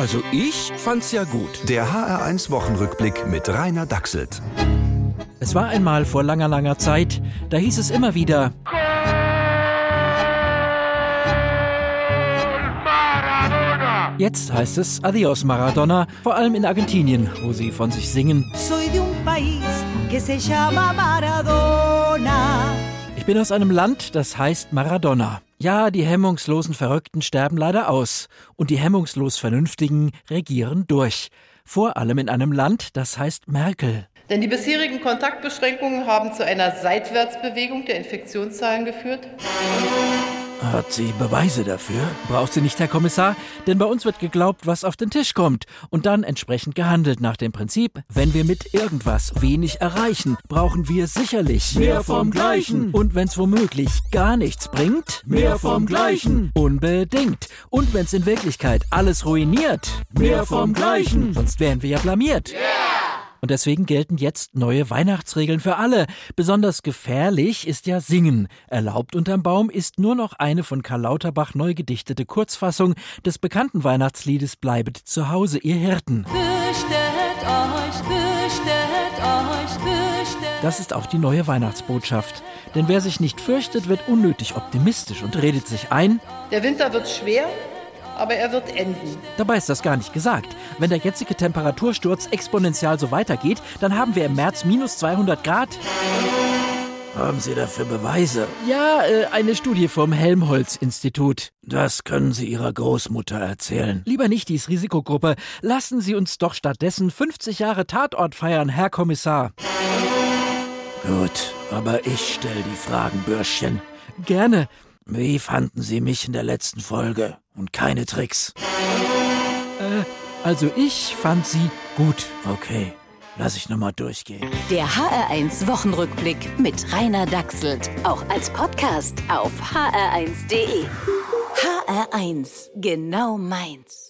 Also ich fand's ja gut. Der HR1 Wochenrückblick mit Rainer Dachselt. Es war einmal vor langer, langer Zeit, da hieß es immer wieder. Jetzt heißt es Adios Maradona, vor allem in Argentinien, wo sie von sich singen. Ich bin aus einem Land, das heißt Maradona. Ja, die hemmungslosen Verrückten sterben leider aus und die hemmungslos Vernünftigen regieren durch. Vor allem in einem Land, das heißt Merkel. Denn die bisherigen Kontaktbeschränkungen haben zu einer Seitwärtsbewegung der Infektionszahlen geführt. Hat sie Beweise dafür? Braucht sie nicht, Herr Kommissar, denn bei uns wird geglaubt, was auf den Tisch kommt und dann entsprechend gehandelt nach dem Prinzip, wenn wir mit irgendwas wenig erreichen, brauchen wir sicherlich mehr vom Gleichen. Und wenn's womöglich gar nichts bringt, mehr vom Gleichen. Unbedingt. Und wenn's in Wirklichkeit alles ruiniert, mehr vom Gleichen. Sonst wären wir ja blamiert. Yeah! Und deswegen gelten jetzt neue Weihnachtsregeln für alle. Besonders gefährlich ist ja Singen. Erlaubt unterm Baum ist nur noch eine von Karl Lauterbach neu gedichtete Kurzfassung des bekannten Weihnachtsliedes Bleibet zu Hause, ihr Hirten. Fürchtet euch, fürchtet euch, fürchtet. Das ist auch die neue Weihnachtsbotschaft. Denn wer sich nicht fürchtet, wird unnötig optimistisch und redet sich ein. Der Winter wird schwer, aber er wird enden. Dabei ist das gar nicht gesagt. Wenn der jetzige Temperatursturz exponentiell so weitergeht, dann haben wir im März minus 200 Grad. Haben Sie dafür Beweise? Ja, äh, eine Studie vom Helmholtz-Institut. Das können Sie Ihrer Großmutter erzählen. Lieber nicht dies Risikogruppe. Lassen Sie uns doch stattdessen 50 Jahre Tatort feiern, Herr Kommissar. Gut, aber ich stelle die Fragen, Bürschchen. Gerne. Wie fanden Sie mich in der letzten Folge? Und keine Tricks. Äh, also ich fand sie gut. Okay, lass ich nochmal durchgehen. Der HR1 Wochenrückblick mit Rainer Dachselt. Auch als Podcast auf hr1.de. HR1, genau meins.